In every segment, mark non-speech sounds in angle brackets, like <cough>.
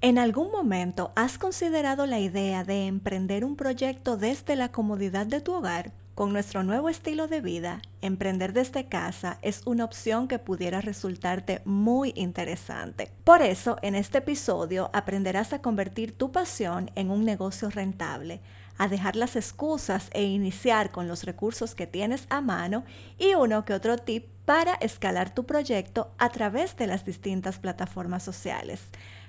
¿En algún momento has considerado la idea de emprender un proyecto desde la comodidad de tu hogar? Con nuestro nuevo estilo de vida, emprender desde casa es una opción que pudiera resultarte muy interesante. Por eso, en este episodio aprenderás a convertir tu pasión en un negocio rentable, a dejar las excusas e iniciar con los recursos que tienes a mano y uno que otro tip para escalar tu proyecto a través de las distintas plataformas sociales.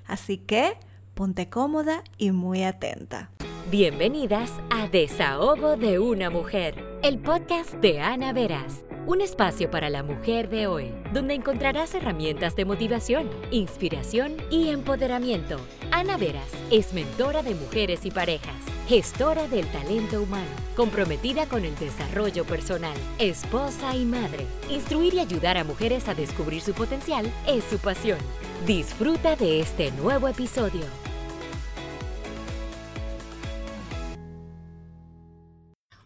Así que ponte cómoda y muy atenta. Bienvenidas a Desahogo de una Mujer, el podcast de Ana Veras. Un espacio para la mujer de hoy, donde encontrarás herramientas de motivación, inspiración y empoderamiento. Ana Veras es mentora de mujeres y parejas gestora del talento humano, comprometida con el desarrollo personal, esposa y madre. Instruir y ayudar a mujeres a descubrir su potencial es su pasión. Disfruta de este nuevo episodio.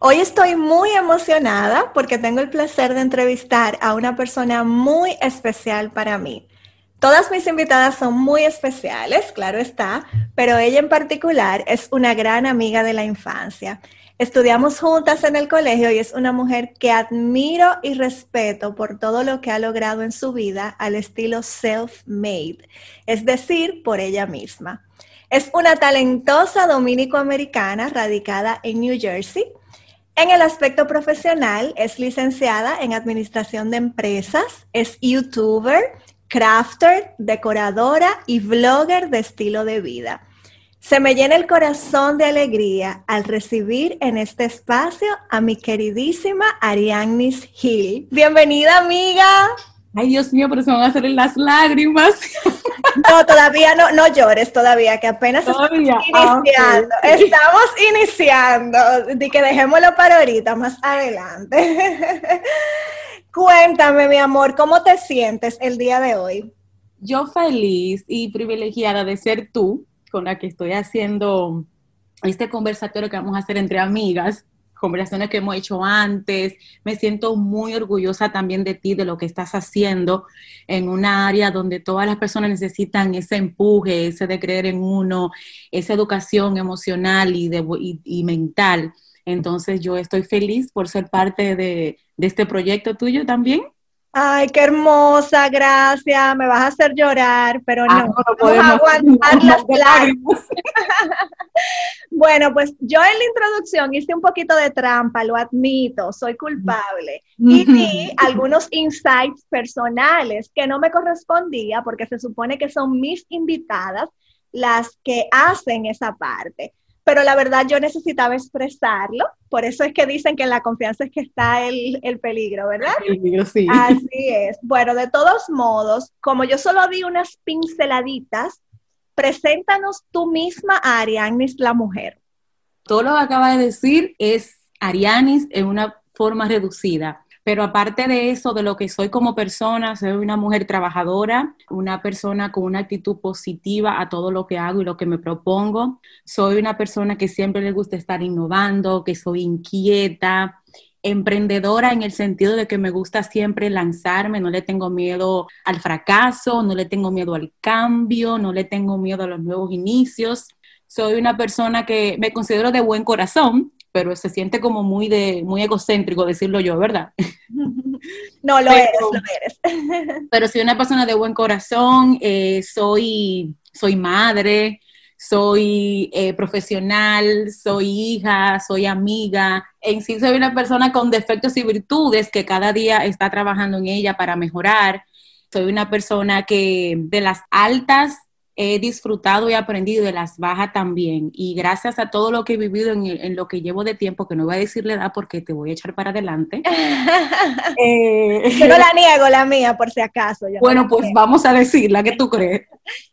Hoy estoy muy emocionada porque tengo el placer de entrevistar a una persona muy especial para mí. Todas mis invitadas son muy especiales, claro está, pero ella en particular es una gran amiga de la infancia. Estudiamos juntas en el colegio y es una mujer que admiro y respeto por todo lo que ha logrado en su vida al estilo self-made, es decir, por ella misma. Es una talentosa dominico-americana radicada en New Jersey. En el aspecto profesional, es licenciada en Administración de Empresas, es youtuber, crafter, decoradora y vlogger de estilo de vida. Se me llena el corazón de alegría al recibir en este espacio a mi queridísima Ariannis Hill. Bienvenida, amiga. Ay, Dios mío, pero se van a hacer las lágrimas. <laughs> No, todavía no, no llores todavía, que apenas estamos ah, iniciando. <laughs> Estamos iniciando. De que dejémoslo para ahorita, más adelante. <laughs> Cuéntame, mi amor, ¿cómo te sientes el día de hoy? Yo feliz y privilegiada de ser tú con la que estoy haciendo este conversatorio que vamos a hacer entre amigas, conversaciones que hemos hecho antes. Me siento muy orgullosa también de ti, de lo que estás haciendo en una área donde todas las personas necesitan ese empuje, ese de creer en uno, esa educación emocional y, de, y mental. Entonces yo estoy feliz por ser parte de, este proyecto tuyo también. Ay, qué hermosa, gracias. Me vas a hacer llorar, pero ah, no, no, podemos aguantar las lágrimas. <laughs> bueno, pues yo en la introducción hice un poquito de trampa, lo admito, soy culpable. Y di algunos insights personales que no me correspondía porque se supone que son mis invitadas las que hacen esa parte pero la verdad yo necesitaba expresarlo, por eso es que dicen que en la confianza es que está el, peligro, ¿verdad? El peligro, sí. Así es. Bueno, de todos modos, como yo solo di unas pinceladitas, preséntanos tú misma a Arianis la mujer. Todo lo que acaba de decir es Arianis en una forma reducida. Pero aparte de eso, de lo que soy como persona, soy una mujer trabajadora, una persona con una actitud positiva a todo lo que hago y lo que me propongo. Soy una persona que siempre le gusta estar innovando, que soy inquieta, emprendedora en el sentido de que me gusta siempre lanzarme, no le tengo miedo al fracaso, no le tengo miedo al cambio, no le tengo miedo a los nuevos inicios. Soy una persona que me considero de buen corazón, pero se siente como muy de muy egocéntrico decirlo yo, ¿verdad? <laughs> No, lo eres, lo eres. <laughs> pero soy una persona de buen corazón, eh, soy, soy madre, soy eh, profesional, soy hija, soy amiga. En sí soy una persona con defectos y virtudes que cada día está trabajando en ella para mejorar. Soy una persona que de las altas he disfrutado y aprendido de las bajas también. Y gracias a todo lo que he vivido en, lo que llevo de tiempo, que no voy a decir la edad porque te voy a echar para adelante. <laughs> eh, Yo no la <laughs> niego, la mía, por si acaso. bueno, pues vamos a decir la que tú crees.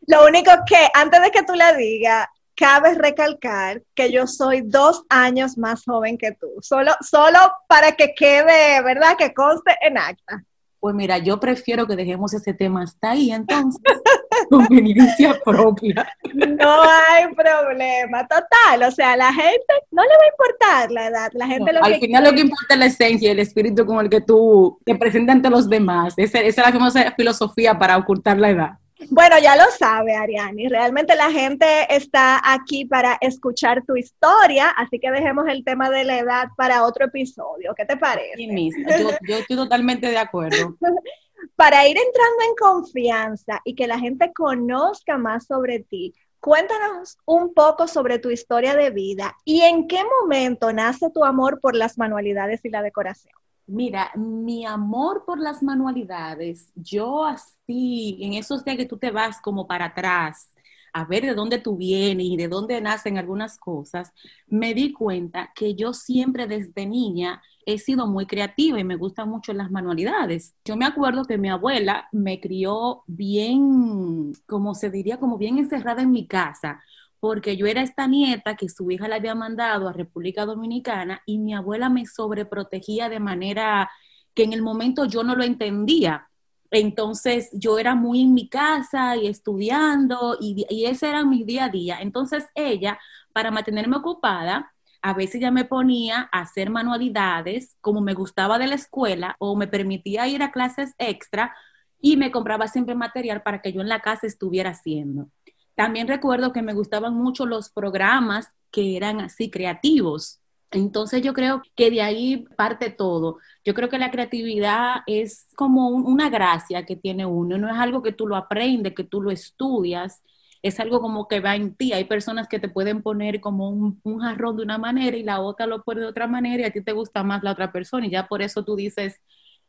lo único que, antes de que tú la digas, cabe recalcar que yo soy dos años más joven que tú. Solo, solo para que quede, ¿verdad? Que conste en acta. Pues mira, yo prefiero que dejemos ese tema hasta ahí, entonces, <laughs> conveniencia propia. No hay problema, total. O sea, la gente no le va a importar la edad. La gente al final lo que importa es la esencia y el espíritu con el que tú te presentas ante los demás. Esa, esa es la famosa filosofía para ocultar la edad. Bueno, ya lo sabe, Ariani. Realmente la gente está aquí para escuchar tu historia, así que dejemos el tema de la edad para otro episodio. ¿Qué te parece? Sí, mismo. Yo, yo estoy totalmente de acuerdo. <laughs> para ir entrando en confianza y que la gente conozca más sobre ti, cuéntanos un poco sobre tu historia de vida y en qué momento nace tu amor por las manualidades y la decoración. Mira, mi amor por las manualidades, yo así, en esos días que tú te vas como para atrás, a ver de dónde tú vienes y de dónde nacen algunas cosas, me di cuenta que yo siempre desde niña he sido muy creativa y me gustan mucho las manualidades. Yo me acuerdo que mi abuela me crió bien, como se diría, como bien encerrada en mi casa porque yo era esta nieta que su hija la había mandado a República Dominicana y mi abuela me sobreprotegía de manera que en el momento yo no lo entendía. Entonces yo era muy en mi casa y estudiando y, ese era mi día a día. Entonces ella, para mantenerme ocupada, a veces ya me ponía a hacer manualidades como me gustaba de la escuela o me permitía ir a clases extra y me compraba siempre material para que yo en la casa estuviera haciendo. También recuerdo que me gustaban mucho los programas que eran así creativos. Entonces yo creo que de ahí parte todo. Yo creo que la creatividad es como una gracia que tiene uno, no es algo que tú lo aprendes, que tú lo estudias, es algo como que va en ti. Hay personas que te pueden poner como un, un jarrón de una manera y la otra lo pone de otra manera y a ti te gusta más la otra persona y ya por eso tú dices,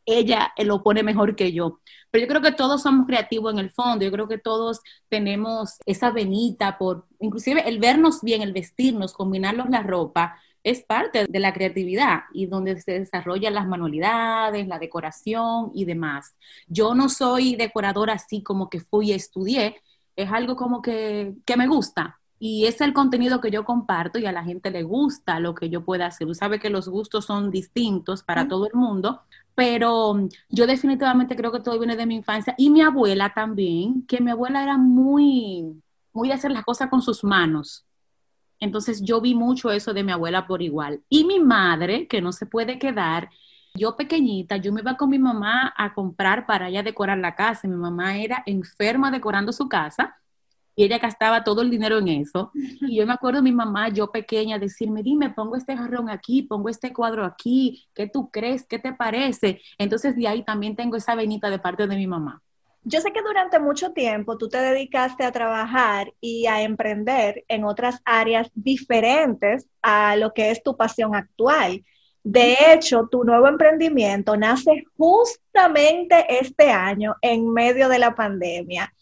ella lo pone mejor que yo. Pero yo creo que todos somos creativos en el fondo, yo creo que todos tenemos esa venita por, inclusive el vernos bien, el vestirnos, combinarnos la ropa, es parte de la creatividad y donde se desarrollan las manualidades, la decoración y demás. Yo no soy decoradora así como que fui y estudié, es algo como que, que me gusta, y es el contenido que yo comparto y a la gente le gusta lo que yo pueda hacer. Tú sabes que los gustos son distintos para todo el mundo, pero mm, yo definitivamente creo que todo viene de mi infancia y mi abuela también, que mi abuela era muy, muy de hacer las cosas con sus manos. Entonces yo vi mucho eso de mi abuela por igual. Y mi madre, que no se puede quedar, yo pequeñita, yo me iba con mi mamá a comprar para ella decorar la casa. Mi mamá era enferma decorando su casa y ella gastaba todo el dinero en eso. <laughs> Y yo me acuerdo de mi mamá, yo pequeña, decirme, dime, pongo este jarrón aquí, pongo este cuadro aquí, ¿qué tú crees? ¿Qué te parece? Entonces de ahí también tengo esa venita de parte de mi mamá. Yo sé que durante mucho tiempo tú te dedicaste a trabajar y a emprender en otras áreas diferentes a lo que es tu pasión actual. De hecho, tu nuevo emprendimiento nace justamente este año en medio de la pandemia.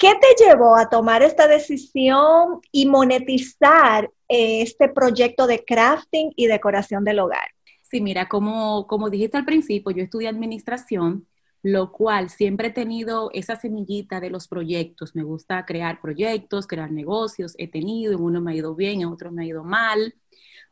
¿Qué te llevó a tomar esta decisión y monetizar eh, este proyecto de crafting y decoración del hogar? Sí, mira, como, como dijiste al principio, yo estudié administración, lo cual siempre he tenido esa semillita de los proyectos. Me gusta crear proyectos, crear negocios. He tenido, en uno me ha ido bien, en otro me ha ido mal.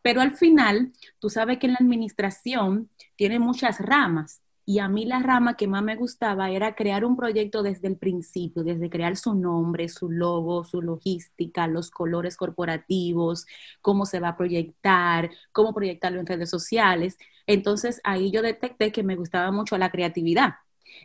Pero al final, tú sabes que en la administración tiene muchas ramas y a mí la rama que más me gustaba era crear un proyecto desde el principio, desde crear su nombre, su logo, su logística, los colores corporativos, cómo se va a proyectar, cómo proyectarlo en redes sociales. Entonces ahí yo detecté que me gustaba mucho la creatividad.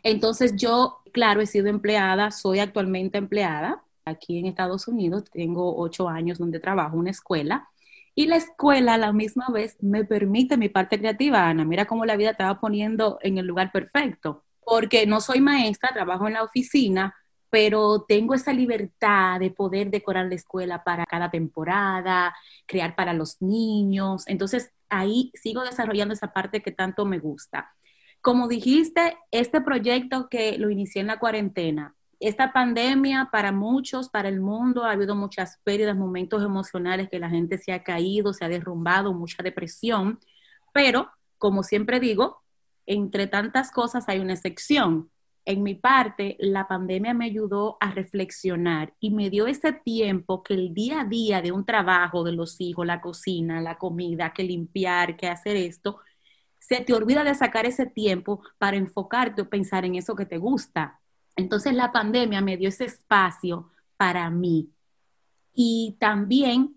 Entonces yo, claro, he sido empleada, soy actualmente empleada aquí en Estados Unidos, tengo ocho años donde trabajo una escuela y la escuela a la misma vez me permite mi parte creativa, Ana. Mira cómo la vida te va poniendo en el lugar perfecto. Porque no soy maestra, trabajo en la oficina, pero tengo esa libertad de poder decorar la escuela para cada temporada, crear para los niños. Entonces, ahí sigo desarrollando esa parte que tanto me gusta. Como dijiste, este proyecto que lo inicié en la cuarentena, esta pandemia para muchos, para el mundo, ha habido muchas pérdidas, momentos emocionales que la gente se ha caído, se ha derrumbado, mucha depresión, pero como siempre digo, entre tantas cosas hay una excepción. En mi parte, la pandemia me ayudó a reflexionar y me dio ese tiempo que el día a día de un trabajo de los hijos, la cocina, la comida, que limpiar, que hacer esto, se te olvida de sacar ese tiempo para enfocarte o pensar en eso que te gusta. Entonces la pandemia me dio ese espacio para mí. Y también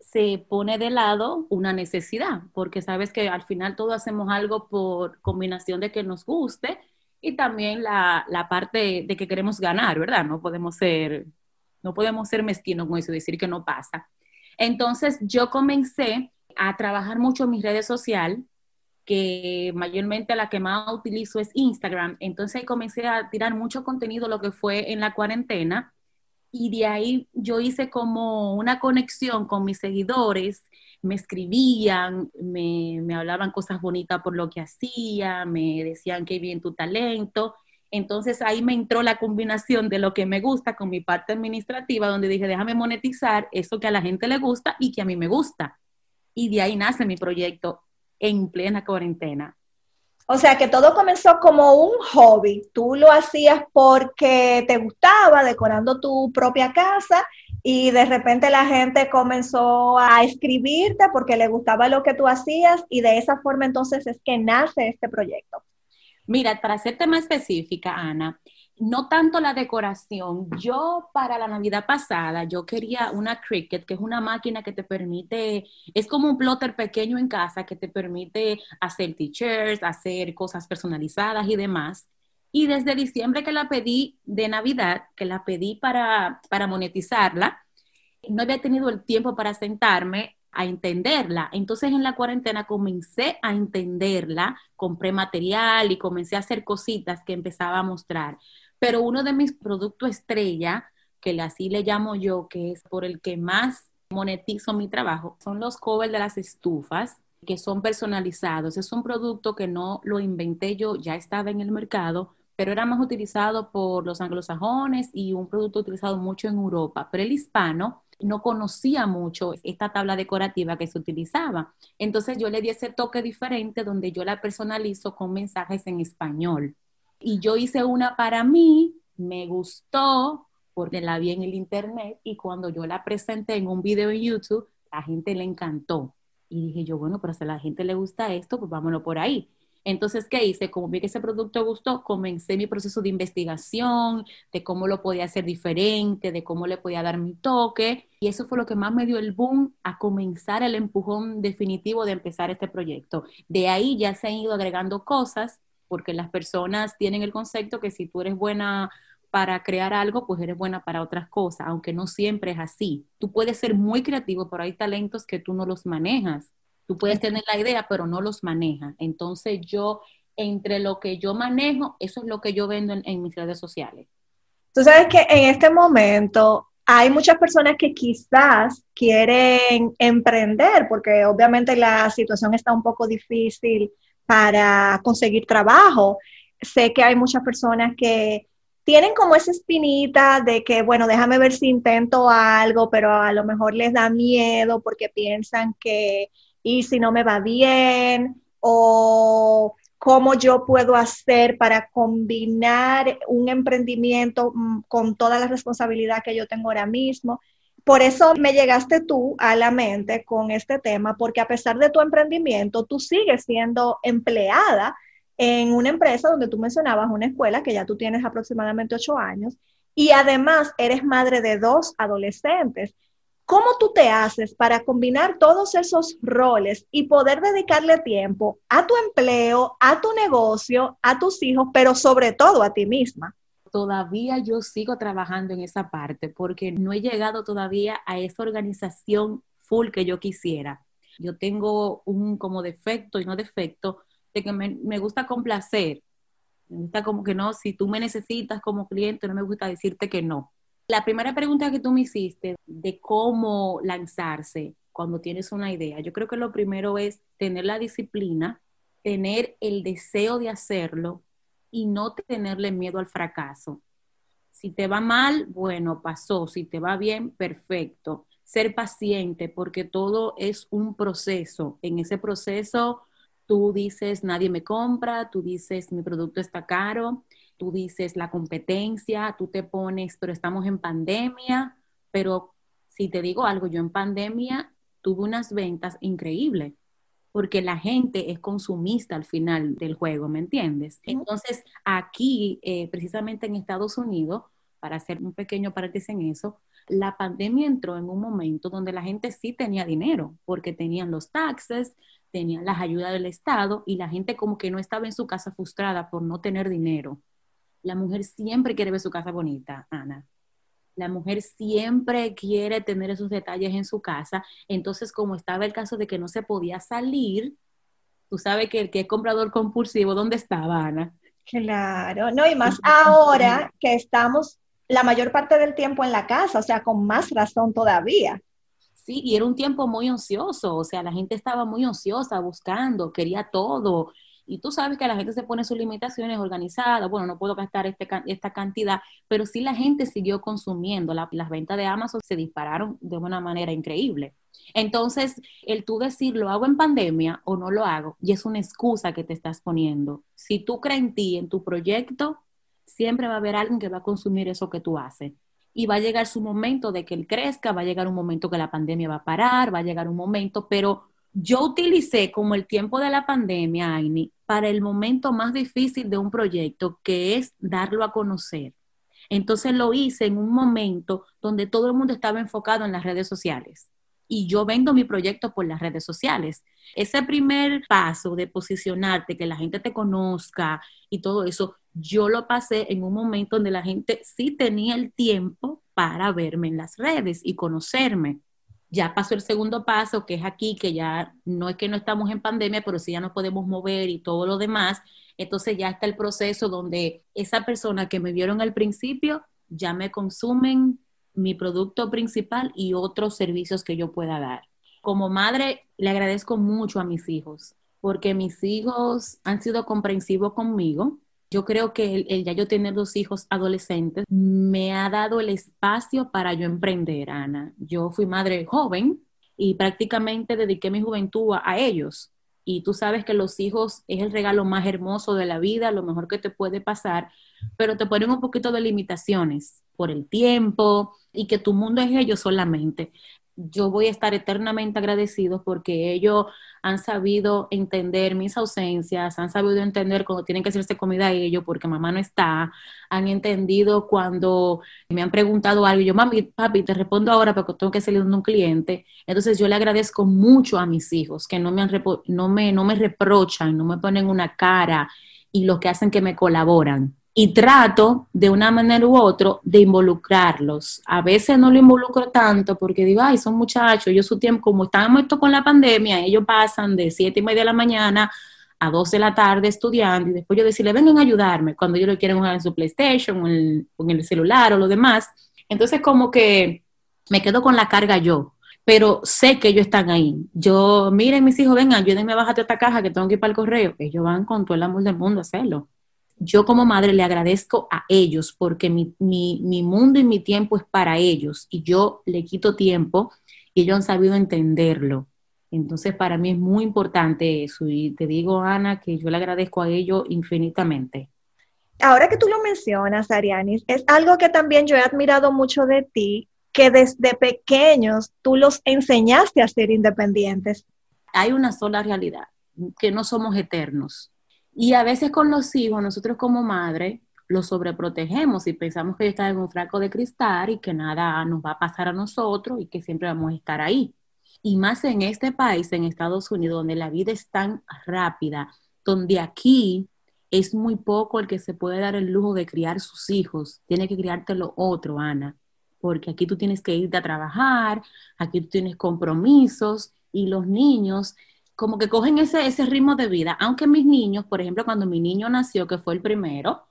se pone de lado una necesidad, porque sabes que al final todos hacemos algo por combinación de que nos guste y también la, la, parte de que queremos ganar, ¿verdad? No podemos ser, no podemos ser mezquinos con eso, decir que no pasa. Entonces yo comencé a trabajar mucho en mis redes sociales, que mayormente la que más utilizo es Instagram. Entonces comencé a tirar mucho contenido, lo que fue en la cuarentena, y de ahí yo hice como una conexión con mis seguidores, me escribían, me, me hablaban cosas bonitas por lo que hacía, me decían que bien tu talento. Entonces ahí me entró la combinación de lo que me gusta con mi parte administrativa, donde dije, déjame monetizar eso que a la gente le gusta y que a mí me gusta. Y de ahí nace mi proyecto en plena cuarentena. O sea que todo comenzó como un hobby. Tú lo hacías porque te gustaba, decorando tu propia casa, y de repente la gente comenzó a escribirte porque le gustaba lo que tú hacías, y de esa forma entonces es que nace este proyecto. Mira, para hacerte más específica, Ana, no tanto la decoración. Yo para la Navidad pasada, yo quería una Cricut, que es una máquina que te permite, es como un plotter pequeño en casa que te permite hacer t-shirts, hacer cosas personalizadas y demás. Y desde diciembre que la pedí de Navidad, que la pedí para, para monetizarla, no había tenido el tiempo para sentarme a entenderla. Entonces en la cuarentena comencé a entenderla, compré material y comencé a hacer cositas que empezaba a mostrar. Pero uno de mis productos estrella, que así le llamo yo, que es por el que más monetizo mi trabajo, son los covers de las estufas que son personalizados. Es un producto que no lo inventé yo, ya estaba en el mercado, pero era más utilizado por los anglosajones y un producto utilizado mucho en Europa. Pero el hispano no conocía mucho esta tabla decorativa que se utilizaba. Entonces yo le di ese toque diferente donde yo la personalizo con mensajes en español. Y yo hice una para mí, me gustó, porque la vi en el internet y cuando yo la presenté en un video en YouTube, la gente le encantó. Y dije yo, bueno, pero si a la gente le gusta esto, pues vámonos por ahí. Entonces, ¿qué hice? Como vi que ese producto gustó, comencé mi proceso de investigación, de cómo lo podía hacer diferente, de cómo le podía dar mi toque. Y eso fue lo que más me dio el boom a comenzar el empujón definitivo de empezar este proyecto. De ahí ya se han ido agregando cosas porque las personas tienen el concepto que si tú eres buena para crear algo, pues eres buena para otras cosas, aunque no siempre es así. Tú puedes ser muy creativo, pero hay talentos que tú no los manejas. Tú puedes tener la idea, pero no los manejas. Entonces yo, entre lo que yo manejo, eso es lo que yo vendo en, en mis redes sociales. Tú sabes que en este momento hay muchas personas que quizás quieren emprender, porque obviamente la situación está un poco difícil para conseguir trabajo. Sé que hay muchas personas que tienen como esa espinita de que, bueno, déjame ver si intento algo, pero a lo mejor les da miedo porque piensan que, y si no me va bien, o cómo yo puedo hacer para combinar un emprendimiento mm, con toda la responsabilidad que yo tengo ahora mismo. Por eso me llegaste tú a la mente con este tema, porque a pesar de tu emprendimiento, tú sigues siendo empleada en una empresa donde tú mencionabas una escuela que ya tú tienes aproximadamente ocho años y además eres madre de dos adolescentes. ¿Cómo tú te haces para combinar todos esos roles y poder dedicarle tiempo a tu empleo, a tu negocio, a tus hijos, pero sobre todo a ti misma? Todavía yo sigo trabajando en esa parte porque no he llegado todavía a esa organización full que yo quisiera. Yo tengo un como defecto y no defecto de que me, me gusta complacer. Me gusta como que no, si tú me necesitas como cliente, no me gusta decirte que no. La primera pregunta que tú me hiciste de cómo lanzarse cuando tienes una idea, yo creo que lo primero es tener la disciplina, tener el deseo de hacerlo y no tenerle miedo al fracaso. Si te va mal, bueno, pasó. Si te va bien, perfecto. Ser paciente porque todo es un proceso. En ese proceso tú dices, nadie me compra, tú dices, mi producto está caro, tú dices, la competencia, tú te pones, pero estamos en pandemia, pero si te digo algo, yo en pandemia tuve unas ventas increíbles porque la gente es consumista al final del juego, ¿me entiendes? Entonces, aquí, eh, precisamente en Estados Unidos, para hacer un pequeño paréntesis en eso, la pandemia entró en un momento donde la gente sí tenía dinero, porque tenían los taxes, tenían las ayudas del Estado y la gente como que no estaba en su casa frustrada por no tener dinero. La mujer siempre quiere ver su casa bonita, Ana. La mujer siempre quiere tener esos detalles en su casa. Entonces, como estaba el caso de que no se podía salir, tú sabes que el que es comprador compulsivo, ¿dónde estaba, Ana? Claro, no, y más ahora que estamos la mayor parte del tiempo en la casa, o sea, con más razón todavía. Sí, y era un tiempo muy ansioso, o sea, la gente estaba muy ansiosa, buscando, quería todo. Y tú sabes que la gente se pone sus limitaciones organizadas, bueno, no puedo gastar este, esta cantidad, pero sí la gente siguió consumiendo, las ventas de Amazon se dispararon de una manera increíble. Entonces, el tú decir, lo hago en pandemia o no lo hago, y es una excusa que te estás poniendo. Si tú crees en ti, en tu proyecto, siempre va a haber alguien que va a consumir eso que tú haces y va a llegar su momento de que él crezca, va a llegar un momento que la pandemia va a parar, va a llegar un momento, pero yo utilicé como el tiempo de la pandemia, Aini, para el momento más difícil de un proyecto, que es darlo a conocer. Entonces lo hice en un momento donde todo el mundo estaba enfocado en las redes sociales y yo vendo mi proyecto por las redes sociales. Ese primer paso de posicionarte, que la gente te conozca y todo eso, yo lo pasé en un momento donde la gente sí tenía el tiempo para verme en las redes y conocerme. Ya pasó el segundo paso, que es aquí, que ya no es que no estamos en pandemia, pero sí ya nos podemos mover y todo lo demás. Entonces ya está el proceso donde esa persona que me vieron al principio ya me consumen mi producto principal y otros servicios que yo pueda dar. Como madre, le agradezco mucho a mis hijos, porque mis hijos han sido comprensivos conmigo yo creo que el, ya yo tener dos hijos adolescentes me ha dado el espacio para yo emprender, Ana. Yo fui madre joven y prácticamente dediqué mi juventud a, ellos. Y tú sabes que los hijos es el regalo más hermoso de la vida, lo mejor que te puede pasar, pero te ponen un poquito de limitaciones por el tiempo y que tu mundo es ellos solamente yo voy a estar eternamente agradecido porque ellos han sabido entender mis ausencias, han sabido entender cuando tienen que hacerse comida ellos porque mamá no está, han entendido cuando me han preguntado algo yo, mami, papi, te respondo ahora porque tengo que salir de un cliente. Entonces yo le agradezco mucho a mis hijos que no me, han no me, no me reprochan, no me ponen una cara y lo que hacen que me colaboran y trato de una manera u otra de involucrarlos. A veces no lo involucro tanto porque digo, ay, son muchachos, ellos su tiempo, como estamos esto con la pandemia, ellos pasan de siete y media de la mañana a 12 de la tarde estudiando y después yo decirle, vengan a ayudarme cuando ellos lo quieren jugar en su PlayStation o en, el celular o lo demás. Entonces como que me quedo con la carga yo, pero sé que ellos están ahí. Yo, miren mis hijos, vengan, ayúdenme a bajar esta caja que tengo que ir para el correo. Ellos van con todo el amor del mundo a hacerlo yo como madre le agradezco a ellos porque mi, mundo y mi tiempo es para ellos y yo le quito tiempo y ellos han sabido entenderlo. Entonces, para mí es muy importante eso y te digo, Ana, que yo le agradezco a ellos infinitamente. Ahora que tú lo mencionas, Arianis, es algo que también yo he admirado mucho de ti, que desde pequeños tú los enseñaste a ser independientes. Hay una sola realidad, que no somos eternos y a veces con los hijos, nosotros como madre, los sobreprotegemos y pensamos que están en un franco de cristal y que nada nos va a pasar a nosotros y que siempre vamos a estar ahí. Y más en este país, en Estados Unidos, donde la vida es tan rápida, donde aquí es muy poco el que se puede dar el lujo de criar sus hijos. Tiene que criarte lo otro, Ana, porque aquí tú tienes que irte a trabajar, aquí tú tienes compromisos y los niños como que cogen ese, ese ritmo de vida. Aunque mis niños, por ejemplo, cuando mi niño nació, que fue el primero,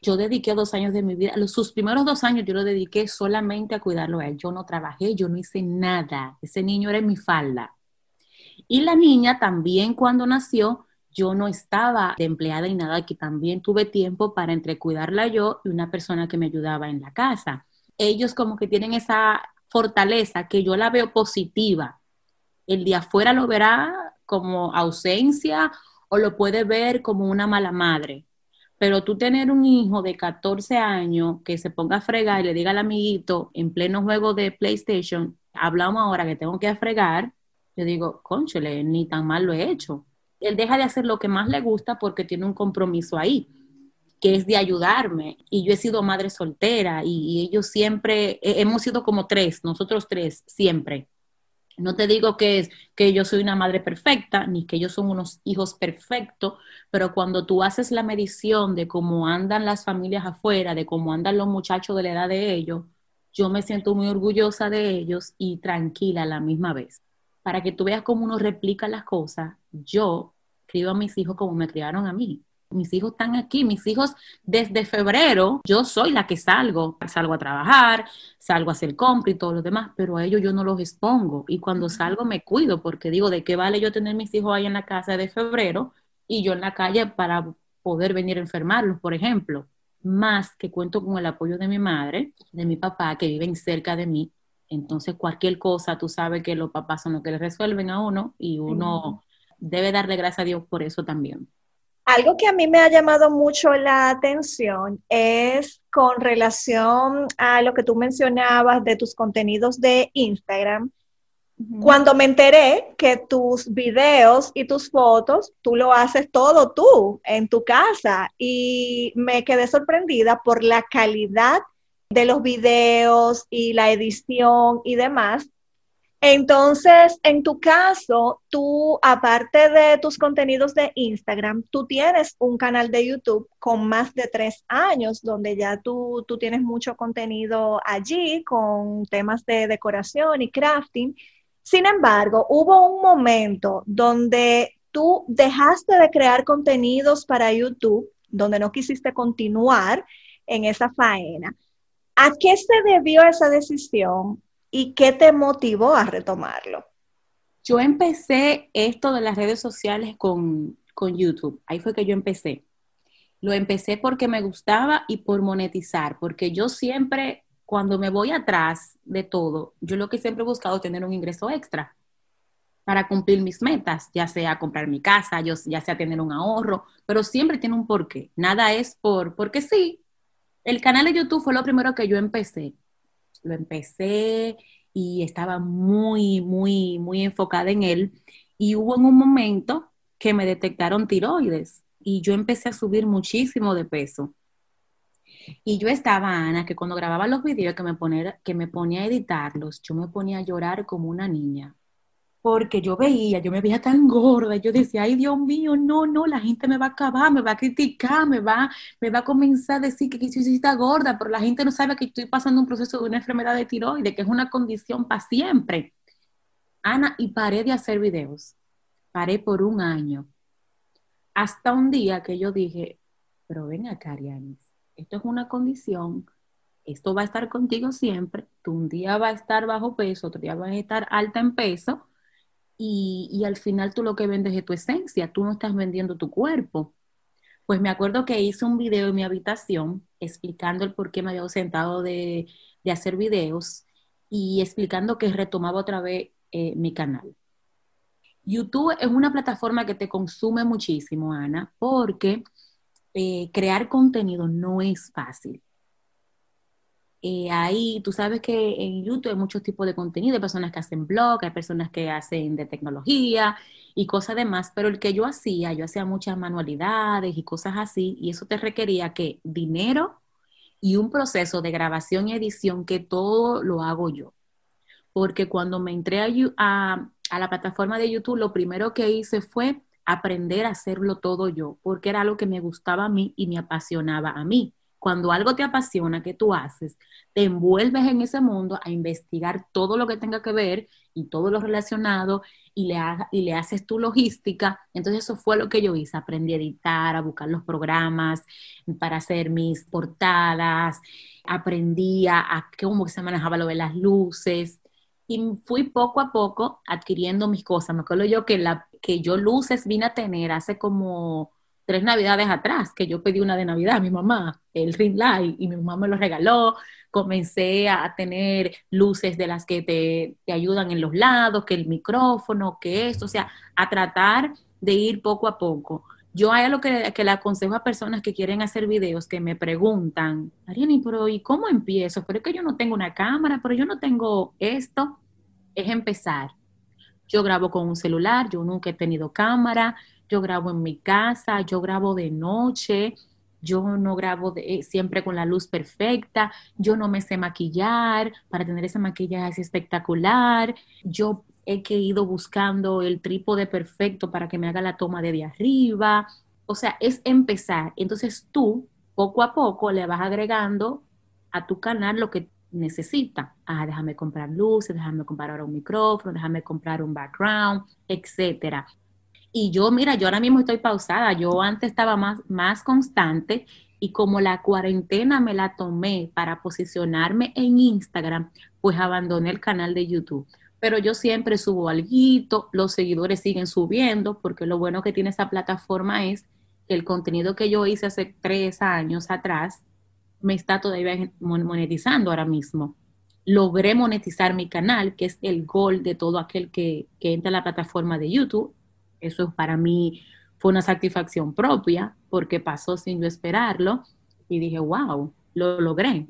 yo dediqué dos años de mi vida, los, sus primeros dos años yo lo dediqué solamente a cuidarlo a él. Yo no trabajé, yo no hice nada. Ese niño era mi falda. Y la niña también cuando nació, yo no estaba de empleada y nada, que también tuve tiempo para entre cuidarla yo y una persona que me ayudaba en la casa. Ellos como que tienen esa fortaleza que yo la veo positiva. El de afuera lo verá como ausencia o lo puede ver como una mala madre. Pero tú tener un hijo de 14 años que se ponga a fregar y le diga al amiguito en pleno juego de PlayStation, hablamos ahora que tengo que fregar, yo digo, conchole, ni tan mal lo he hecho. Él deja de hacer lo que más le gusta porque tiene un compromiso ahí, que es de ayudarme. Y yo he sido madre soltera y, ellos siempre, hemos sido como tres, nosotros tres, siempre No te digo que, es, que yo soy una madre perfecta, ni que ellos son unos hijos perfectos, pero cuando tú haces la medición de cómo andan las familias afuera, de cómo andan los muchachos de la edad de ellos, yo me siento muy orgullosa de ellos y tranquila a la misma vez. Para que tú veas cómo uno replica las cosas, yo crío a mis hijos como me criaron a mí mis hijos están aquí, mis hijos desde febrero, yo soy la que salgo, salgo a trabajar, salgo a hacer compra y todo lo demás, pero a ellos yo no los expongo y cuando salgo me cuido porque digo, ¿de qué vale yo tener mis hijos ahí en la casa de febrero y yo en la calle para poder venir a enfermarlos, por ejemplo? Más que cuento con el apoyo de mi madre, de mi papá, que viven cerca de mí. Entonces, cualquier cosa, tú sabes que los papás son los que le resuelven a uno y uno debe darle gracias a Dios por eso también. Algo que a mí me ha llamado mucho la atención es con relación a lo que tú mencionabas de tus contenidos de Instagram. Cuando me enteré que tus videos y tus fotos, tú lo haces todo tú en tu casa. Y me quedé sorprendida por la calidad de los videos y la edición y demás entonces, en tu caso, tú, aparte de tus contenidos de Instagram, tú tienes un canal de YouTube con más de tres años, donde ya tú, tú tienes mucho contenido allí con temas de decoración y crafting. Sin embargo, hubo un momento donde tú dejaste de crear contenidos para YouTube, donde no quisiste continuar en esa faena. ¿A qué se debió esa decisión? ¿Y qué te motivó a retomarlo? Yo empecé esto de las redes sociales con, YouTube. Ahí fue que yo empecé. Lo empecé porque me gustaba y por monetizar, porque yo siempre, cuando me voy atrás de todo, yo lo que siempre he buscado es tener un ingreso extra para cumplir mis metas, ya sea comprar mi casa, ya sea tener un ahorro, pero siempre tiene un porqué. Nada es por, porque sí. El canal de YouTube fue lo primero que yo empecé lo empecé y estaba muy, muy, muy enfocada en él. Y hubo en un momento que me detectaron tiroides y yo empecé a subir muchísimo de peso. Y yo estaba, Ana, que cuando grababa los videos que me, ponía, que me ponía a editarlos, yo me ponía a llorar como una niña porque yo veía, yo me veía tan gorda, yo decía, ay Dios mío, no, no, la gente me va a acabar, me va a criticar, me va, me va a comenzar a decir que, que soy gorda, pero la gente no sabe que estoy pasando un proceso de una enfermedad de tiroides, que es una condición para siempre. Ana, y paré de hacer videos, paré por un año, hasta un día que yo dije, pero ven acá, Arianis, esto es una condición, esto va a estar contigo siempre, tú un día vas a estar bajo peso, otro día vas a estar alta en peso, y, al final tú lo que vendes es tu esencia, tú no estás vendiendo tu cuerpo. Pues me acuerdo que hice un video en mi habitación explicando el por qué me había ausentado de, hacer videos y explicando que retomaba otra vez eh, mi canal. YouTube es una plataforma que te consume muchísimo, Ana, porque eh, crear contenido no es fácil. Eh, ahí tú sabes que en YouTube hay muchos tipos de contenido, hay personas que hacen blog, hay personas que hacen de tecnología y cosas demás, pero el que yo hacía, yo hacía muchas manualidades y cosas así, y eso te requería que dinero y un proceso de grabación y edición que todo lo hago yo. Porque cuando me entré a, a la plataforma de YouTube, lo primero que hice fue aprender a hacerlo todo yo, porque era algo que me gustaba a mí y me apasionaba a mí cuando algo te apasiona, que tú haces, te envuelves en ese mundo a investigar todo lo que tenga que ver y todo lo relacionado y le, y le haces tu logística. Entonces eso fue lo que yo hice, aprendí a editar, a buscar los programas para hacer mis portadas, aprendí a, cómo se manejaba lo de las luces y fui poco a poco adquiriendo mis cosas. Me acuerdo yo que, la, que yo luces vine a tener hace como tres navidades atrás, que yo pedí una de Navidad a mi mamá, el ring light, y mi mamá me lo regaló. Comencé a tener luces de las que te, te ayudan en los lados, que el micrófono, que esto, o sea, a tratar de ir poco a poco. Yo hay algo que, que le aconsejo a personas que quieren hacer videos que me preguntan, Ariani, pero ¿y cómo empiezo? Pero es que yo no tengo una cámara, pero yo no tengo esto. Es empezar. Yo grabo con un celular, yo nunca he tenido cámara, yo grabo en mi casa, yo grabo de noche, yo no grabo eh, siempre con la luz perfecta, yo no me sé maquillar para tener ese maquillaje espectacular, yo he que ido buscando el trípode perfecto para que me haga la toma de arriba. O sea, es empezar. Entonces tú, poco a poco, le vas agregando a tu canal lo que necesita. Ah, déjame comprar luces, déjame comprar ahora un micrófono, déjame comprar un background, etcétera. Y yo, mira, yo ahora mismo estoy pausada. Yo antes estaba más, más constante y como la cuarentena me la tomé para posicionarme en Instagram, pues abandoné el canal de YouTube. Pero yo siempre subo algo, los seguidores siguen subiendo, porque lo bueno que tiene esa plataforma es que el contenido que yo hice hace tres años atrás me está todavía monetizando ahora mismo. Logré monetizar mi canal, que es el gol de todo aquel que, que entra a la plataforma de YouTube eso para mí fue una satisfacción propia porque pasó sin yo esperarlo y dije, wow, lo logré.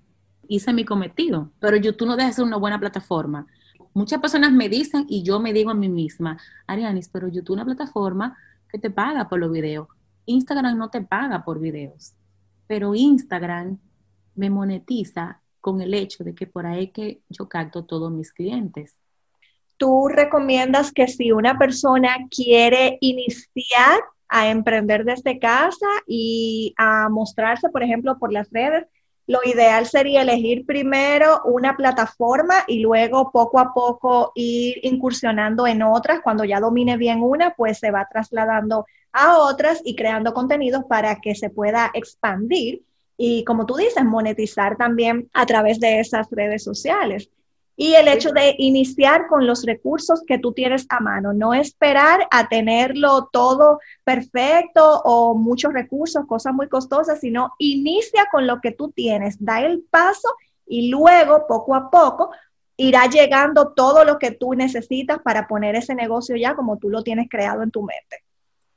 Hice mi cometido, pero YouTube no deja de ser una buena plataforma. Muchas personas me dicen y yo me digo a mí misma, Arianis, pero YouTube es una plataforma que te paga por los videos. Instagram no te paga por videos, pero Instagram me monetiza con el hecho de que por ahí que yo capto todos mis clientes tú recomiendas que si una persona quiere iniciar a emprender desde casa y a mostrarse, por ejemplo, por las redes, lo ideal sería elegir primero una plataforma y luego poco a poco ir incursionando en otras. Cuando ya domine bien una, pues se va trasladando a otras y creando contenidos para que se pueda expandir y, como tú dices, monetizar también a través de esas redes sociales y el hecho de iniciar con los recursos que tú tienes a mano, no esperar a tenerlo todo perfecto o muchos recursos, cosas muy costosas, sino inicia con lo que tú tienes, da el paso y luego poco a poco irá llegando todo lo que tú necesitas para poner ese negocio ya como tú lo tienes creado en tu mente.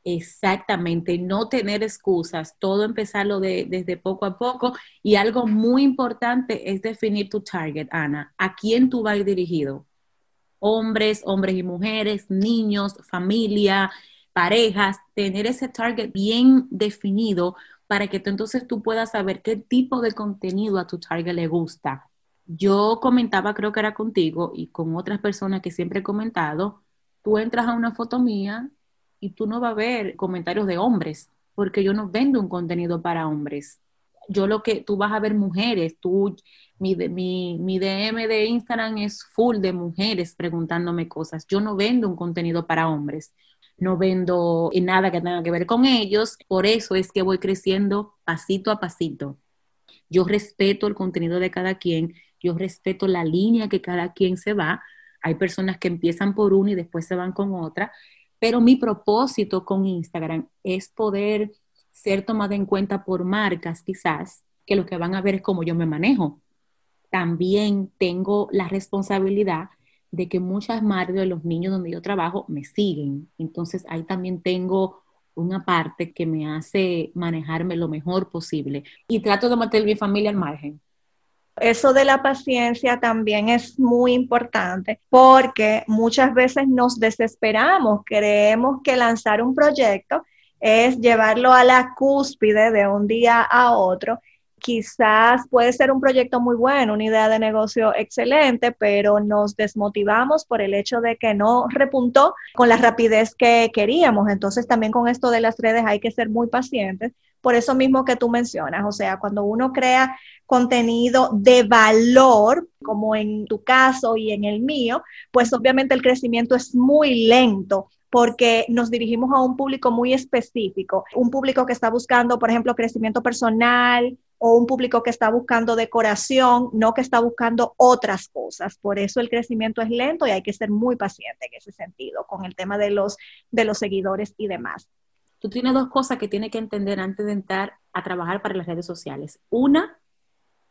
Exactamente, no tener excusas, todo empezarlo desde poco a poco y algo muy importante es definir tu target, Ana, a quién tú vas dirigido. Hombres, hombres y mujeres, niños, familia, parejas, tener ese target bien definido para que tú, entonces tú puedas saber qué tipo de contenido a tu target le gusta. Yo comentaba, creo que era contigo y con otras personas que siempre he comentado, tú entras a una foto mía y tú no vas a ver comentarios de hombres, porque yo no vendo un contenido para hombres. Yo lo que tú vas a ver mujeres, tú, mi, mi, mi DM de Instagram es full de mujeres preguntándome cosas. Yo no vendo un contenido para hombres no vendo nada que tenga que ver con ellos, por eso es que voy creciendo pasito a pasito. Yo respeto el contenido de cada quien, yo respeto la línea que cada quien se va. Hay personas que empiezan por una y después se van con otra, pero mi propósito con Instagram es poder ser tomada en cuenta por marcas quizás, que lo que van a ver es cómo yo me manejo. También tengo la responsabilidad de que muchas madres de los niños donde yo trabajo me siguen. Entonces ahí también tengo una parte que me hace manejarme lo mejor posible y trato de mantener mi familia al margen. Eso de la paciencia también es muy importante porque muchas veces nos desesperamos, creemos que lanzar un proyecto es llevarlo a la cúspide de un día a otro. Quizás puede ser un proyecto muy bueno, una idea de negocio excelente, pero nos desmotivamos por el hecho de que no repuntó con la rapidez que queríamos. Entonces también con esto de las redes hay que ser muy pacientes por eso mismo que tú mencionas, o sea, cuando uno crea contenido de valor, como en tu caso y en el mío, pues obviamente el crecimiento es muy lento porque nos dirigimos a un público muy específico, un público que está buscando, por ejemplo, crecimiento personal o un público que está buscando decoración, no que está buscando otras cosas. Por eso el crecimiento es lento y hay que ser muy paciente en ese sentido con el tema de los, de los seguidores y demás tú tienes dos cosas que tienes que entender antes de entrar a trabajar para las redes sociales. Una,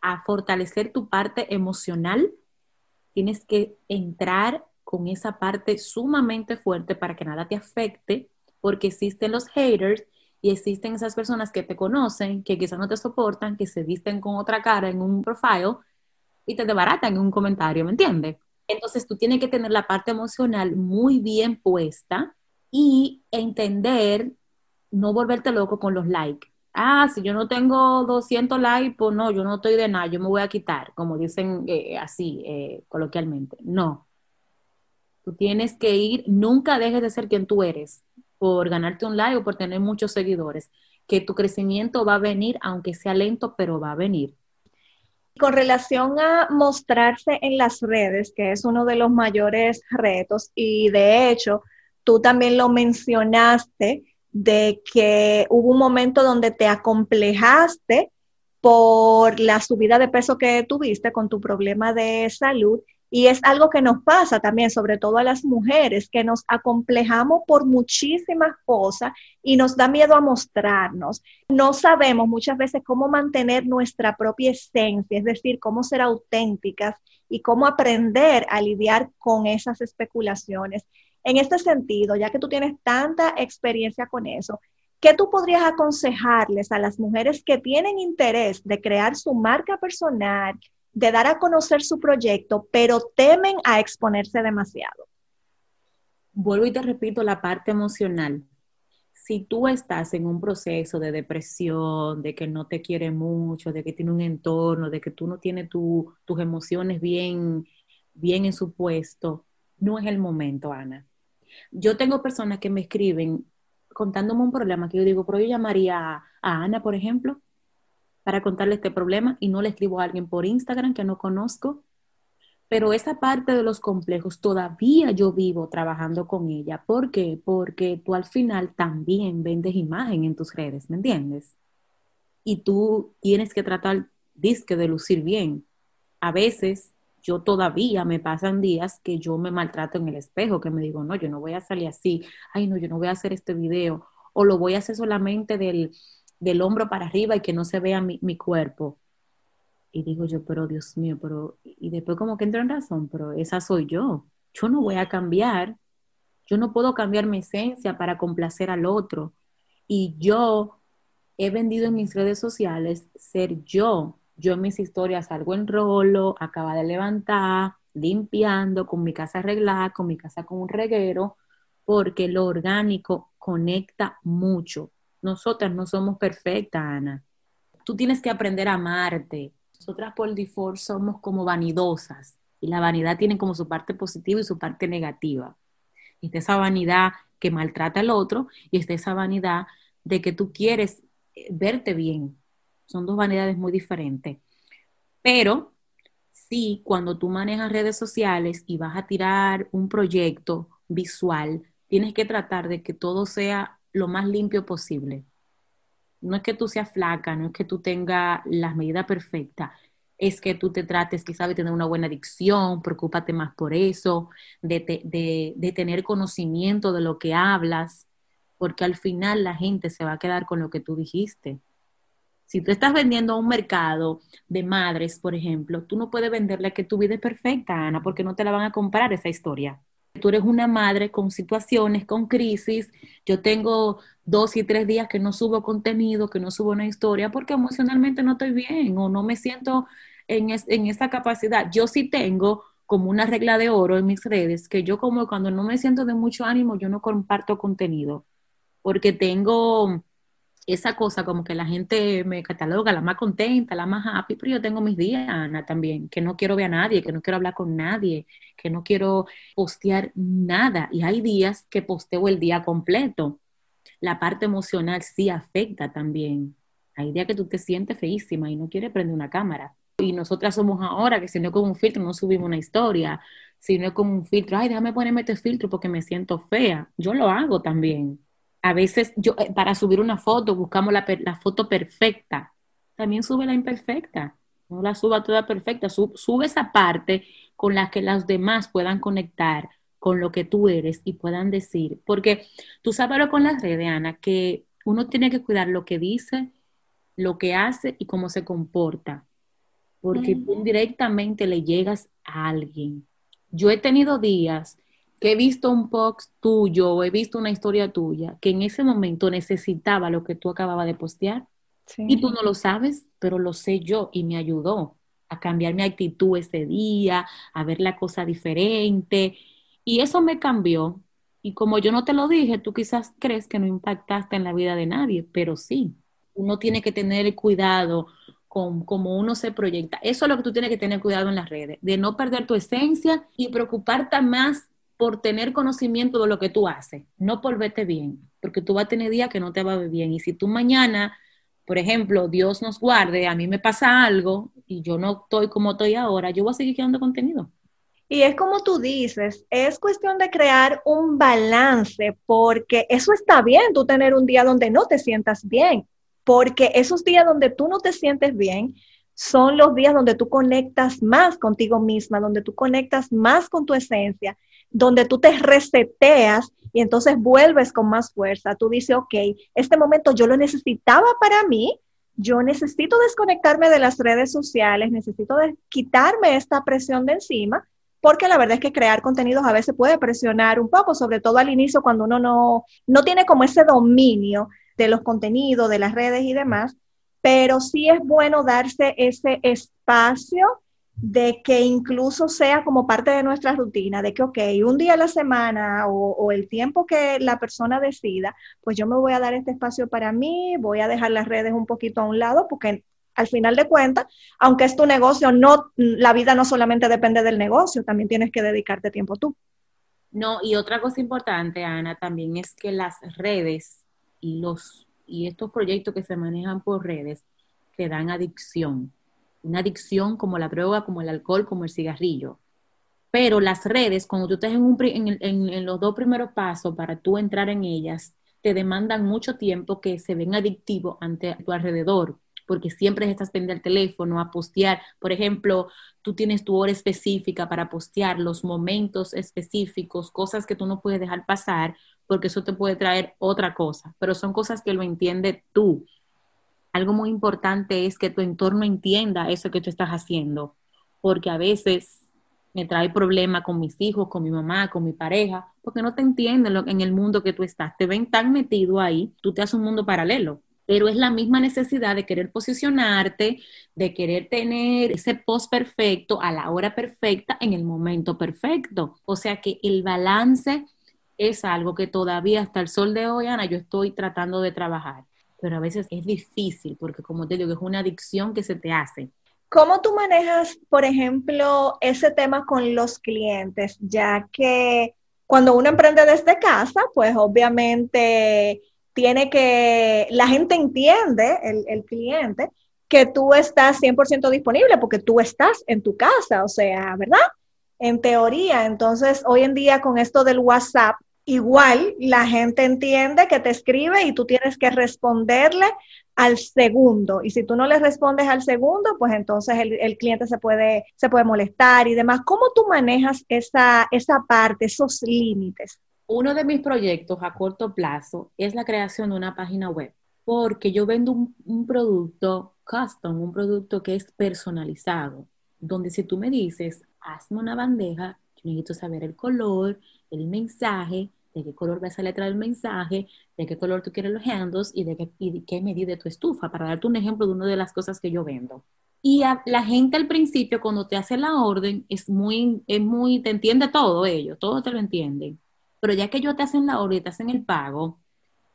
a fortalecer tu parte emocional. Tienes que entrar con esa parte sumamente fuerte para que nada te afecte, porque existen los haters y existen esas personas que te conocen, que quizás no te soportan, que se visten con otra cara en un profile y te debaratan en un comentario, ¿me entiendes? Entonces tú tienes que tener la parte emocional muy bien puesta y entender no volverte loco con los likes. Ah, si yo no tengo 200 likes, pues no, yo no estoy de nada, yo me voy a quitar, como dicen eh, así eh, coloquialmente. No. Tú tienes que ir, nunca dejes de ser quien tú eres por ganarte un like o por tener muchos seguidores, que tu crecimiento va a venir, aunque sea lento, pero va a venir. Con relación a mostrarse en las redes, que es uno de los mayores retos, y de hecho, tú también lo mencionaste, de que hubo un momento donde te acomplejaste por la subida de peso que tuviste con tu problema de salud y es algo que nos pasa también, sobre todo a las mujeres, que nos acomplejamos por muchísimas cosas y nos da miedo a mostrarnos. No sabemos muchas veces cómo mantener nuestra propia esencia, es decir, cómo ser auténticas y cómo aprender a lidiar con esas especulaciones. En este sentido, ya que tú tienes tanta experiencia con eso, ¿qué tú podrías aconsejarles a las mujeres que tienen interés de crear su marca personal, de dar a conocer su proyecto, pero temen a exponerse demasiado. Vuelvo y te repito la parte emocional. Si tú estás en un proceso de depresión, de que no te quiere mucho, de que tiene un entorno, de que tú no tienes tus emociones bien, bien en su puesto, no es el momento, Ana. Yo tengo personas que me escriben contándome un problema que yo digo, pero yo llamaría a Ana, por ejemplo, para contarle este problema y no le escribo a alguien por Instagram que no conozco. Pero esa parte de los complejos todavía yo vivo trabajando con ella. ¿Por qué? Porque tú al final también vendes imagen en tus redes, ¿me entiendes? Y tú tienes que tratar disque de lucir bien. A veces yo todavía me pasan días que yo me maltrato en el espejo, que me digo, no, yo no voy a salir así, ay, no, yo no voy a hacer este video, o lo voy a hacer solamente del, del hombro para arriba y que no se vea mi, cuerpo. Y digo yo, pero Dios mío, pero, y después como que entro en razón, pero esa soy yo. Yo no voy a cambiar. Yo no puedo cambiar mi esencia para complacer al otro. Y yo he vendido en mis redes sociales ser yo. Yo en mis historias salgo en rolo, acaba de levantar, limpiando, con mi casa arreglada, con mi casa con un reguero, porque lo orgánico conecta mucho. Nosotras no somos perfectas, Ana. Tú tienes que aprender a amarte. Nosotras por default somos como vanidosas y la vanidad tiene como su parte positiva y su parte negativa. Está esa vanidad que maltrata al otro y está esa vanidad de que tú quieres eh, verte bien. Son dos vanidades muy diferentes. Pero sí, cuando tú manejas redes sociales y vas a tirar un proyecto visual, tienes que tratar de que todo sea lo más limpio posible. No es que tú seas flaca, no es que tú tengas las medidas perfectas, es que tú te trates quizás de tener una buena adicción, preocúpate más por eso, de, de tener conocimiento de lo que hablas, porque al final la gente se va a quedar con lo que tú dijiste. Si tú estás vendiendo a un mercado de madres, por ejemplo, tú no puedes venderle que tu vida es perfecta, Ana, porque no te la van a comprar esa historia tú eres una madre con situaciones, con crisis, yo tengo dos y tres días que no subo contenido, que no subo una historia, porque emocionalmente no estoy bien o no me siento en, en esa capacidad. Yo sí tengo como una regla de oro en mis redes, que yo como cuando no me siento de mucho ánimo, yo no comparto contenido, porque tengo esa cosa como que la gente me cataloga la más contenta, la más happy, pero yo tengo mis días, Ana, también, que no quiero ver a nadie, que no quiero hablar con nadie, que no quiero postear nada. Y hay días que posteo el día completo. La parte emocional sí afecta también. Hay días que tú te sientes feísima y no quieres prender una cámara. Y nosotras somos ahora que si no es con un filtro no subimos una historia, si no es con un filtro, ay, déjame ponerme este filtro porque me siento fea. Yo lo hago también a veces yo, eh, para subir una foto buscamos la, foto perfecta. También sube la imperfecta. No la suba toda perfecta. sube esa parte con la que las demás puedan conectar con lo que tú eres y puedan decir. Porque tú sabes lo con las redes, Ana, que uno tiene que cuidar lo que dice, lo que hace y cómo se comporta. Porque tú directamente le llegas a alguien. Yo he tenido días que he visto un post tuyo he visto una historia tuya que en ese momento necesitaba lo que tú acababas de postear y tú no lo sabes, pero lo sé yo y me ayudó a cambiar mi actitud ese día, a ver la cosa diferente y eso me cambió. Y como yo no te lo dije, tú quizás crees que no impactaste en la vida de nadie, pero sí, uno tiene que tener cuidado con cómo uno se proyecta. Eso es lo que tú tienes que tener cuidado en las redes, de no perder tu esencia y preocuparte más por tener conocimiento de lo que tú haces, no por verte bien, porque tú vas a tener días que no te va a ver bien. Y si tú mañana, por ejemplo, Dios nos guarde, a mí me pasa algo y yo no estoy como estoy ahora, yo voy a seguir creando contenido. Y es como tú dices, es cuestión de crear un balance, porque eso está bien, tú tener un día donde no te sientas bien, porque esos días donde tú no te sientes bien son los días donde tú conectas más contigo misma, donde tú conectas más con tu esencia, donde tú te reseteas y entonces vuelves con más fuerza. Tú dices, ok, este momento yo lo necesitaba para mí, yo necesito desconectarme de las redes sociales, necesito quitarme esta presión de encima, porque la verdad es que crear contenidos a veces puede presionar un poco, sobre todo al inicio cuando uno no, no tiene como ese dominio de los contenidos, de las redes y demás, pero sí es bueno darse ese espacio de que incluso sea como parte de nuestra rutina, de que, ok, un día a la semana o, el tiempo que la persona decida, pues yo me voy a dar este espacio para mí, voy a dejar las redes un poquito a un lado, porque al final de cuentas, aunque es tu negocio, no, la vida no solamente depende del negocio, también tienes que dedicarte tiempo tú. No, y otra cosa importante, Ana, también es que las redes y los y estos proyectos que se manejan por redes te dan adicción una adicción como la droga, como el alcohol, como el cigarrillo. Pero las redes, cuando tú estás en, en, los dos primeros pasos para tú entrar en ellas, te demandan mucho tiempo que se ven adictivos ante tu alrededor, porque siempre estás pendiente al teléfono a postear. Por ejemplo, tú tienes tu hora específica para postear los momentos específicos, cosas que tú no puedes dejar pasar, porque eso te puede traer otra cosa, pero son cosas que lo entiende tú algo muy importante es que tu entorno entienda eso que tú estás haciendo, porque a veces me trae problema con mis hijos, con mi mamá, con mi pareja, porque no te entienden en el mundo que tú estás, te ven tan metido ahí, tú te haces un mundo paralelo. Pero es la misma necesidad de querer posicionarte, de querer tener ese post perfecto a la hora perfecta, en el momento perfecto. O sea que el balance es algo que todavía hasta el sol de hoy, Ana, yo estoy tratando de trabajar pero a veces es difícil porque como te digo, es una adicción que se te hace. ¿Cómo tú manejas, por ejemplo, ese tema con los clientes? Ya que cuando uno emprende desde casa, pues obviamente tiene que, la gente entiende, el, el cliente, que tú estás 100% disponible porque tú estás en tu casa, o sea, ¿verdad? En teoría, entonces hoy en día con esto del WhatsApp, igual la gente entiende que te escribe y tú tienes que responderle al segundo. Y si tú no le respondes al segundo, pues entonces el, cliente se puede, se puede molestar y demás. ¿Cómo tú manejas esa, parte, esos límites? Uno de mis proyectos a corto plazo es la creación de una página web, porque yo vendo un, producto custom, un producto que es personalizado, donde si tú me dices, hazme una bandeja, necesito saber el color, el mensaje, de qué color va esa letra del mensaje, de qué color tú quieres los handles y de qué, y qué medida de tu estufa, para darte un ejemplo de una de las cosas que yo vendo. Y la gente al principio, cuando te hace la orden, es muy, es muy, te entiende todo ellos, todo te lo entienden. Pero ya que ellos te hacen la orden y te hacen el pago,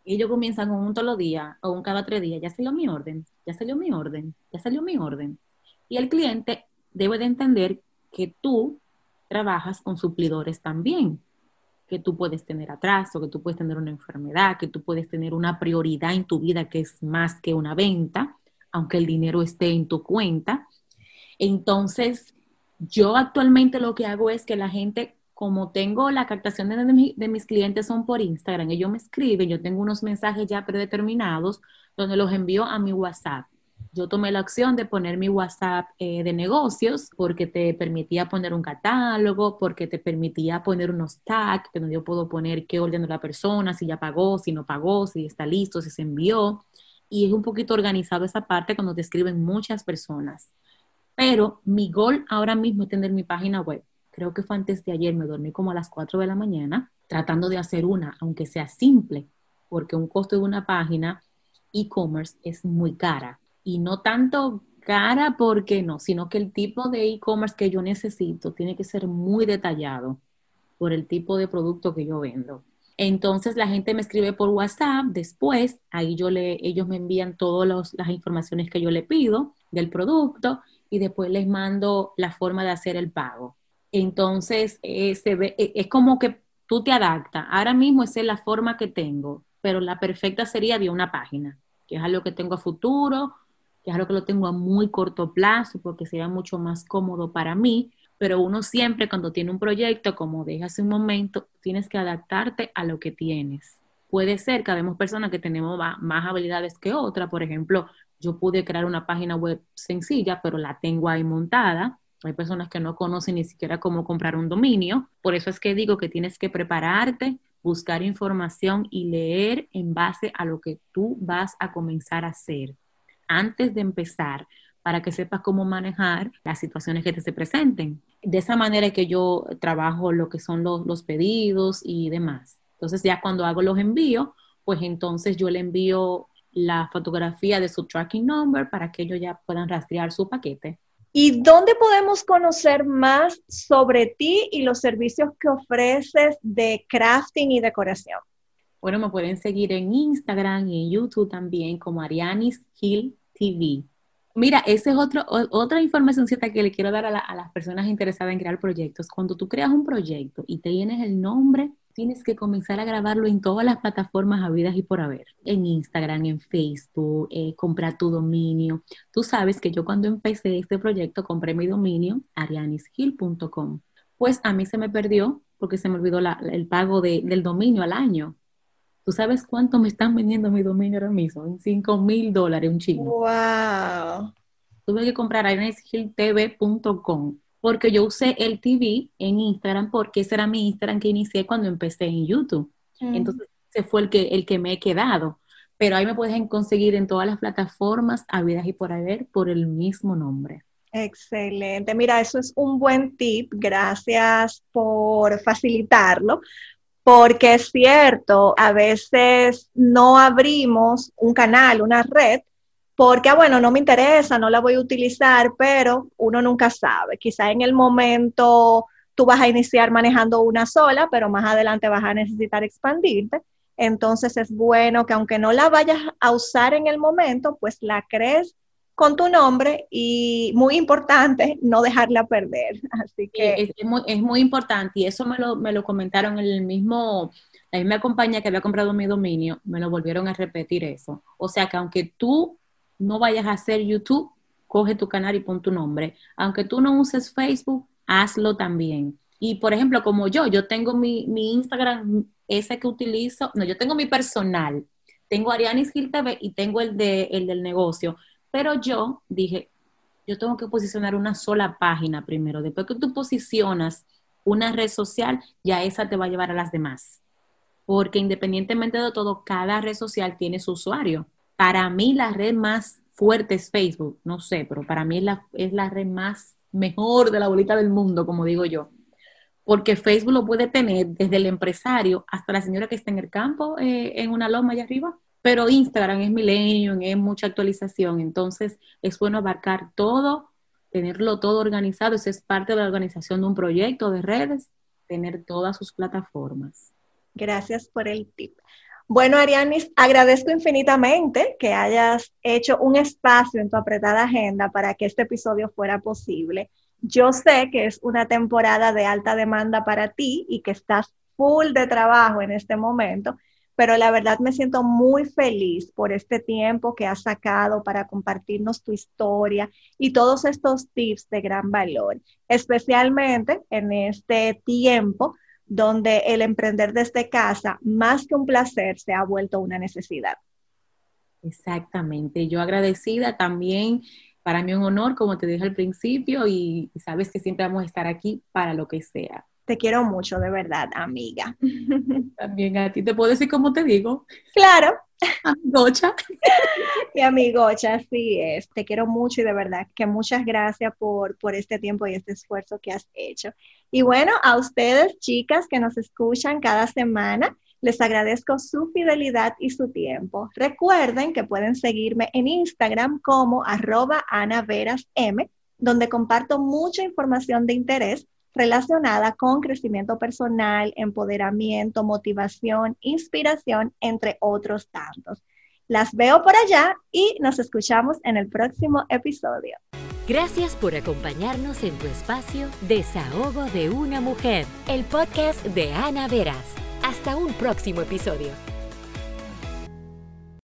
ellos comienzan con un todos día o un cada tres días, ya salió mi orden, ya salió mi orden, ya salió mi orden. Y el cliente debe de entender que tú trabajas con suplidores también que tú puedes tener atraso, que tú puedes tener una enfermedad, que tú puedes tener una prioridad en tu vida que es más que una venta, aunque el dinero esté en tu cuenta. Entonces, yo actualmente lo que hago es que la gente, como tengo la captación de, de mis clientes son por Instagram, ellos me escriben, yo tengo unos mensajes ya predeterminados donde los envío a mi WhatsApp yo tomé la opción de poner mi WhatsApp eh, de negocios porque te permitía poner un catálogo, porque te permitía poner unos tags, que yo puedo poner qué orden de la persona, si ya pagó, si no pagó, si está listo, si se envió. Y es un poquito organizado esa parte cuando te escriben muchas personas. Pero mi gol ahora mismo es tener mi página web. Creo que fue antes de ayer, me dormí como a las 4 de la mañana tratando de hacer una, aunque sea simple, porque un costo de una página e-commerce es muy cara y no tanto cara porque no, sino que el tipo de e-commerce que yo necesito tiene que ser muy detallado por el tipo de producto que yo vendo. Entonces la gente me escribe por WhatsApp, después ahí yo le, ellos me envían todas las informaciones que yo le pido del producto y después les mando la forma de hacer el pago. Entonces, eh, se ve, eh, es como que tú te adaptas. Ahora mismo esa es la forma que tengo, pero la perfecta sería de una página, que es algo que tengo a futuro, que es que lo tengo a muy corto plazo, porque sería mucho más cómodo para mí. Pero uno siempre cuando tiene un proyecto, como dije hace un momento, tienes que adaptarte a lo que tienes. Puede ser que habemos personas que tenemos más habilidades que otras. Por ejemplo, yo pude crear una página web sencilla, pero la tengo ahí montada hay personas que no conocen ni siquiera cómo comprar un dominio. Por eso es que digo que tienes que prepararte, buscar información y leer en base a lo que tú vas a comenzar a hacer antes de empezar para que sepas cómo manejar las situaciones que te se presenten. De esa manera que yo trabajo lo que son los, los pedidos y demás. Entonces ya cuando hago los envíos, pues entonces yo le envío la fotografía de su tracking number para que ellos ya puedan rastrear su paquete ¿Y dónde podemos conocer más sobre ti y los servicios que ofreces de crafting y decoración? Bueno, me pueden seguir en Instagram y en YouTube también como Arianis Hill TV. Mira, esa es otro, otra información que le quiero dar a, las personas interesadas en crear proyectos. Cuando tú creas un proyecto y te tienes el nombre tienes que comenzar a grabarlo en todas las plataformas habidas y por haber, en Instagram, en Facebook, eh, comprar tu dominio. Tú sabes que yo cuando empecé este proyecto compré mi dominio, arianishill.com. Pues a mí se me perdió porque se me olvidó el pago del dominio al año. ¿Tú sabes cuánto me están vendiendo mi dominio ahora mismo? En 5 mil dólares un chino. ¡Wow! Tuve que comprar arianishilltv.com porque yo usé el TV en Instagram porque ese era mi Instagram que inicié cuando empecé en YouTube. Entonces, ese fue el que, el que me he quedado. Pero ahí me puedes conseguir en todas las plataformas, habidas y por haber, por el mismo nombre. Excelente. Mira, eso es un buen tip. Gracias por facilitarlo. Porque es cierto, a veces no abrimos un canal, una red, porque, ah, bueno, no me interesa, no la voy a utilizar, pero uno nunca sabe. Quizá en el momento tú vas a iniciar manejando una sola, pero más adelante vas a necesitar expandirte. Entonces es bueno que aunque no la vayas a usar en el momento, pues la crees con tu nombre y muy importante, no dejarla perder. Así que... Es, muy, es muy, importante y eso me lo, me lo comentaron en el mismo, la misma compañía que había comprado mi dominio, me lo volvieron a repetir eso. O sea que aunque tú no vayas a hacer YouTube, coge tu canal y pon tu nombre. Aunque tú no uses Facebook, hazlo también. Y por ejemplo, como yo, yo tengo mi, Instagram, ese que utilizo, no, yo tengo mi personal, tengo Arianis Gil TV y tengo el, de, el del negocio, pero yo dije, yo tengo que posicionar una sola página primero. Después que tú posicionas una red social, ya esa te va a llevar a las demás. Porque independientemente de todo, cada red social tiene su usuario. Para mí la red más fuerte es Facebook, no sé, pero para mí es la, es la red más mejor de la bolita del mundo, como digo yo. Porque Facebook lo puede tener desde el empresario hasta la señora que está en el campo, eh, en una loma allá arriba. Pero Instagram es milenio, es mucha actualización. Entonces es bueno abarcar todo, tenerlo todo organizado. Eso es parte de la organización de un proyecto de redes, tener todas sus plataformas. Gracias por el tip. Bueno, Arianis, agradezco infinitamente que hayas hecho un espacio en tu apretada agenda para que este episodio fuera posible. Yo sé que es una temporada de alta demanda para ti y que estás full de trabajo en este momento, pero la verdad me siento muy feliz por este tiempo que has sacado para compartirnos tu historia y todos estos tips de gran valor, especialmente en este tiempo donde el emprender desde casa, más que un placer, se ha vuelto una necesidad. Exactamente. Yo agradecida también, para mí un honor, como te dije al principio, y sabes que siempre vamos a estar aquí para lo que sea. Te quiero mucho, de verdad, amiga. <laughs> También a ti te puedo decir como te digo. Claro. Amigocha. Mi <laughs> amigocha, así es. Te quiero mucho y de verdad que muchas gracias por, por este tiempo y este esfuerzo que has hecho. Y bueno, a ustedes, chicas, que nos escuchan cada semana, les agradezco su fidelidad y su tiempo. Recuerden que pueden seguirme en Instagram como arroba anaverasm, donde comparto mucha información de interés relacionada con crecimiento personal, empoderamiento, motivación, inspiración, entre otros tantos. Las veo por allá y nos escuchamos en el próximo episodio. Gracias por acompañarnos en tu espacio Desahogo de una mujer, el podcast de Ana Veras. Hasta un próximo episodio.